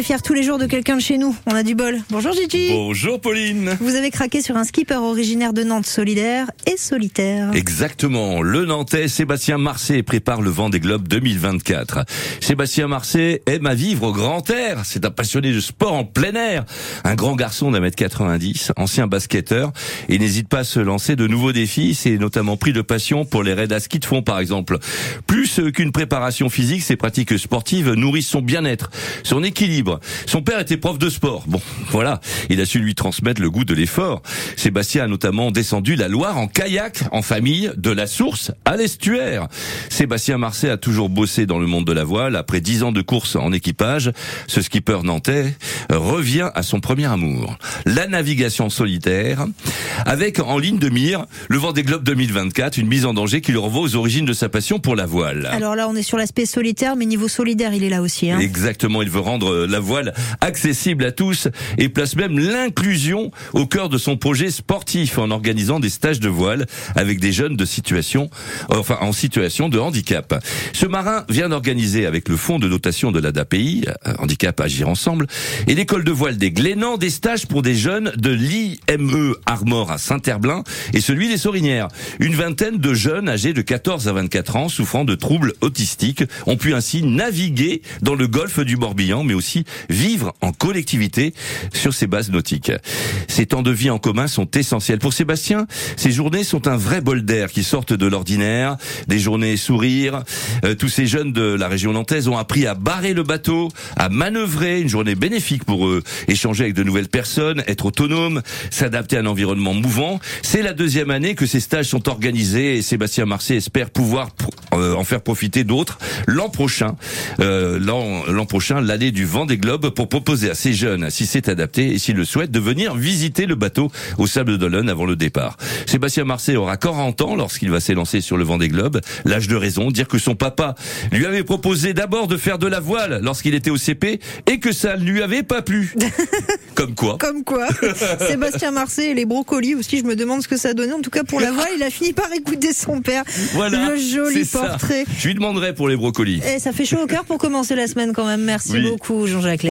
est fiers tous les jours de quelqu'un de chez nous. On a du bol. Bonjour Gigi. Bonjour Pauline. Vous avez craqué sur un skipper originaire de Nantes, solidaire et solitaire. Exactement. Le Nantais Sébastien Marseille prépare le vent des globes 2024. Sébastien Marseille aime à vivre au grand air. C'est un passionné de sport en plein air. Un grand garçon d'un mètre 90, ancien basketteur et n'hésite pas à se lancer de nouveaux défis. C'est notamment pris de passion pour les raids à ski de fond par exemple. Plus qu'une préparation physique, ses pratiques sportives nourrissent son bien-être, son équilibre. Son père était prof de sport. Bon, voilà, il a su lui transmettre le goût de l'effort. Sébastien a notamment descendu la Loire en kayak, en famille, de la source à l'estuaire. Sébastien Marseille a toujours bossé dans le monde de la voile. Après dix ans de course en équipage, ce skipper nantais revient à son premier amour, la navigation solitaire, avec en ligne de mire le Vendée Globe 2024, une mise en danger qui le revoit aux origines de sa passion pour la voile. Alors là, on est sur l'aspect solitaire, mais niveau solidaire, il est là aussi. Hein. Exactement, il veut rendre la voile accessible à tous et place même l'inclusion au cœur de son projet sportif en organisant des stages de voile avec des jeunes de situation, enfin en situation de handicap. Ce marin vient d'organiser avec le fonds de dotation de l'ADAPI, euh, Handicap Agir Ensemble, et l'école de voile des Glénans des stages pour des jeunes de l'IME Armor à Saint-Herblain et celui des Sorinières. Une vingtaine de jeunes âgés de 14 à 24 ans souffrant de troubles autistiques ont pu ainsi naviguer dans le golfe du Morbihan, mais aussi vivre en collectivité sur ces bases nautiques. Ces temps de vie en commun sont essentiels. Pour Sébastien, ces journées sont un vrai bol d'air qui sortent de l'ordinaire, des journées sourires. Euh, tous ces jeunes de la région nantaise ont appris à barrer le bateau, à manœuvrer, une journée bénéfique pour eux, échanger avec de nouvelles personnes, être autonome, s'adapter à un environnement mouvant. C'est la deuxième année que ces stages sont organisés et Sébastien Marseille espère pouvoir euh, en faire profiter d'autres l'an prochain, euh, l'an prochain, l'année du vent des globes, pour proposer à ces jeunes, si c'est adapté et s'ils le souhaitent, de venir visiter le bateau au Sable d'Olonne avant le départ. Sébastien Marseille aura 40 ans lorsqu'il va s'élancer sur le vent des globes. L'âge de raison, dire que son papa lui avait proposé d'abord de faire de la voile lorsqu'il était au CP et que ça ne lui avait pas plu. Comme quoi. Comme quoi. Sébastien Marseille et les brocolis aussi, je me demande ce que ça donnait. En tout cas, pour la voile, il a fini par écouter son père. Voilà. Le joli portrait. Je lui demanderai pour les brocolis. Et ça fait chaud au cœur pour commencer la semaine quand même. Merci Oui. beaucoup, Jean-Jacques.